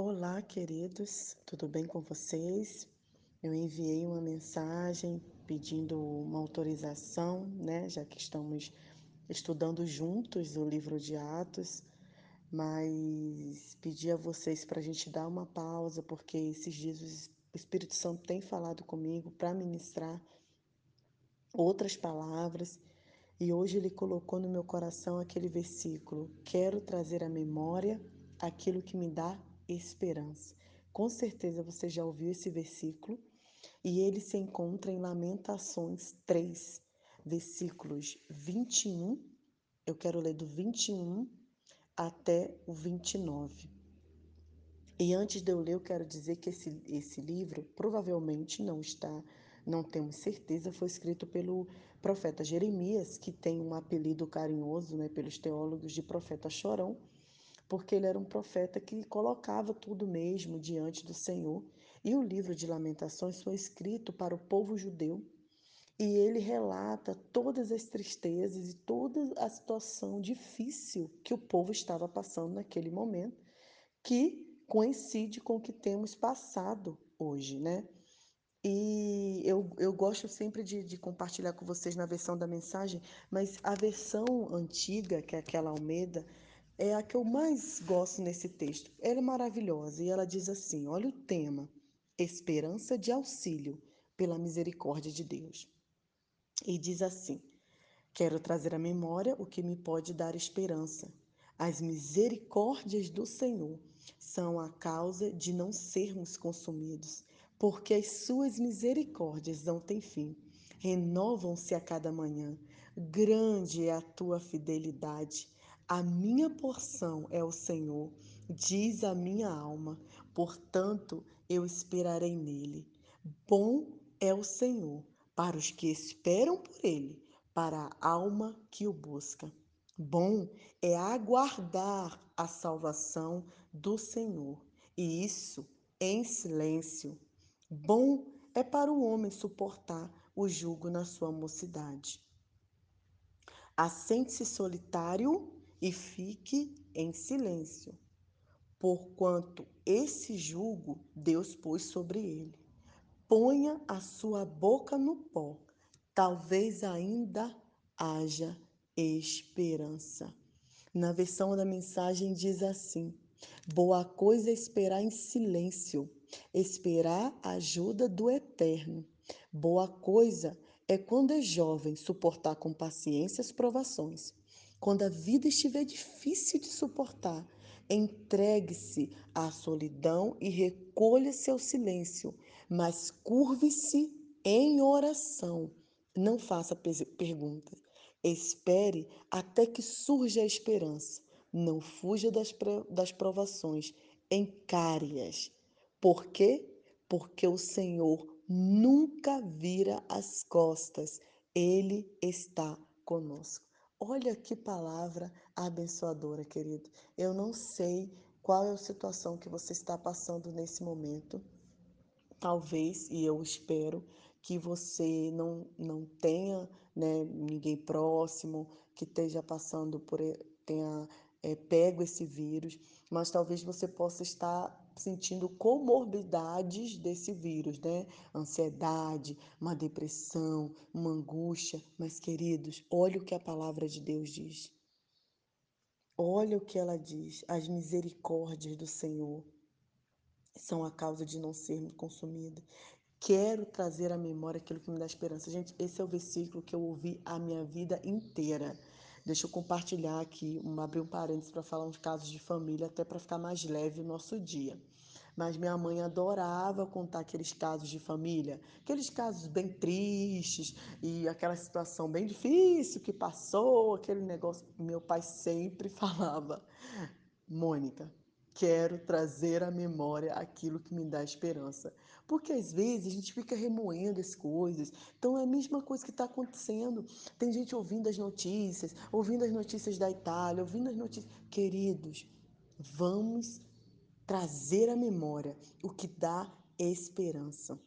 Olá, queridos, tudo bem com vocês? Eu enviei uma mensagem pedindo uma autorização, né, já que estamos estudando juntos o livro de Atos, mas pedi a vocês para a gente dar uma pausa, porque esses dias o Espírito Santo tem falado comigo para ministrar outras palavras e hoje ele colocou no meu coração aquele versículo: Quero trazer à memória aquilo que me dá esperança. Com certeza você já ouviu esse versículo e ele se encontra em Lamentações 3, versículos 21. Eu quero ler do 21 até o 29. E antes de eu ler, eu quero dizer que esse, esse livro provavelmente não está, não temos certeza, foi escrito pelo profeta Jeremias, que tem um apelido carinhoso né, pelos teólogos de profeta chorão, porque ele era um profeta que colocava tudo mesmo diante do Senhor. E o livro de Lamentações foi escrito para o povo judeu e ele relata todas as tristezas e toda a situação difícil que o povo estava passando naquele momento, que coincide com o que temos passado hoje, né? E eu, eu gosto sempre de, de compartilhar com vocês na versão da mensagem, mas a versão antiga, que é aquela Almeida, é a que eu mais gosto nesse texto. Ela é maravilhosa e ela diz assim: olha o tema, esperança de auxílio pela misericórdia de Deus. E diz assim: quero trazer à memória o que me pode dar esperança. As misericórdias do Senhor são a causa de não sermos consumidos, porque as suas misericórdias não têm fim, renovam-se a cada manhã. Grande é a tua fidelidade. A minha porção é o Senhor, diz a minha alma, portanto eu esperarei nele. Bom é o Senhor para os que esperam por ele, para a alma que o busca. Bom é aguardar a salvação do Senhor, e isso em silêncio. Bom é para o homem suportar o jugo na sua mocidade. Assente-se solitário e fique em silêncio, porquanto esse jugo Deus pôs sobre ele. Ponha a sua boca no pó, talvez ainda haja esperança. Na versão da mensagem diz assim: Boa coisa é esperar em silêncio, esperar a ajuda do eterno. Boa coisa é quando é jovem suportar com paciência as provações. Quando a vida estiver difícil de suportar, entregue-se à solidão e recolha-se ao silêncio, mas curve-se em oração. Não faça perguntas. Espere até que surja a esperança. Não fuja das, das provações, encare-as. Por quê? Porque o Senhor nunca vira as costas, Ele está conosco. Olha que palavra abençoadora, querido. Eu não sei qual é a situação que você está passando nesse momento. Talvez, e eu espero, que você não, não tenha né, ninguém próximo que esteja passando por tenha é, pego esse vírus, mas talvez você possa estar sentindo comorbidades desse vírus, né? Ansiedade, uma depressão, uma angústia. Mas, queridos, olha o que a palavra de Deus diz. Olha o que ela diz. As misericórdias do Senhor são a causa de não sermos consumidos. Quero trazer à memória aquilo que me dá esperança. Gente, esse é o versículo que eu ouvi a minha vida inteira. Deixa eu compartilhar aqui, um, abrir um parênteses para falar uns casos de família, até para ficar mais leve o nosso dia. Mas minha mãe adorava contar aqueles casos de família, aqueles casos bem tristes e aquela situação bem difícil que passou, aquele negócio. Meu pai sempre falava: Mônica, quero trazer à memória aquilo que me dá esperança. Porque às vezes a gente fica remoendo as coisas. Então é a mesma coisa que está acontecendo. Tem gente ouvindo as notícias, ouvindo as notícias da Itália, ouvindo as notícias. Queridos, vamos trazer à memória o que dá esperança.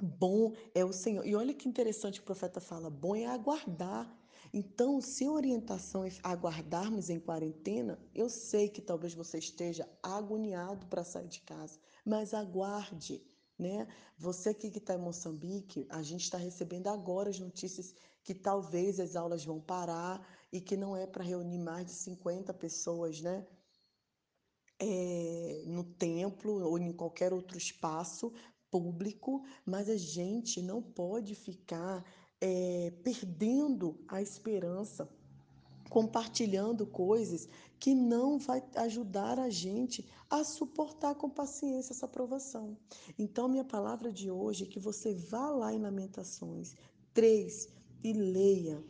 Bom é o Senhor. E olha que interessante o profeta fala: bom é aguardar Então, se a orientação é aguardarmos em quarentena, eu sei que talvez você esteja agoniado para sair de casa, mas aguarde, né? Você aqui que está em Moçambique, a gente está recebendo agora as notícias que talvez as aulas vão parar e que não é para reunir mais de 50 pessoas, né? É, no templo ou em qualquer outro espaço público, mas a gente não pode ficar é, perdendo a esperança, compartilhando coisas que não vai ajudar a gente a suportar com paciência essa provação. Então, minha palavra de hoje é que você vá lá em Lamentações 3 e leia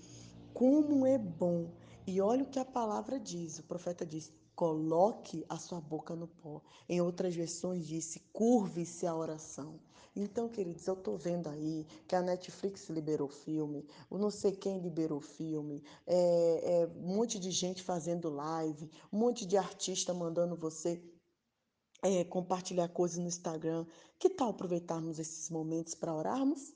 como é bom. E olha o que a palavra diz, o profeta diz: coloque a sua boca no pó. Em outras versões disse: curve-se a oração. Então, queridos, eu tô vendo aí que a Netflix liberou filme, o não sei quem liberou filme, é, é, um monte de gente fazendo live, um monte de artista mandando você é, compartilhar coisas no Instagram. Que tal aproveitarmos esses momentos para orarmos?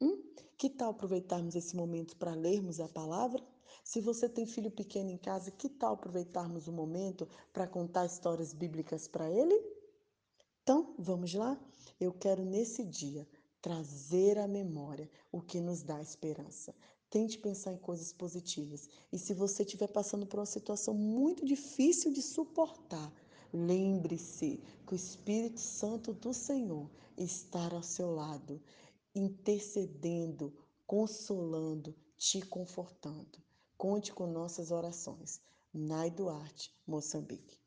Hum? Que tal aproveitarmos esse momento para lermos a palavra? Se você tem filho pequeno em casa, que tal aproveitarmos o momento para contar histórias bíblicas para ele? Então, vamos lá? Eu quero nesse dia trazer à memória o que nos dá esperança. Tente pensar em coisas positivas. E se você estiver passando por uma situação muito difícil de suportar, lembre-se que o Espírito Santo do Senhor está ao seu lado, intercedendo, consolando, te confortando. Conte com nossas orações. Nai Duarte, Moçambique.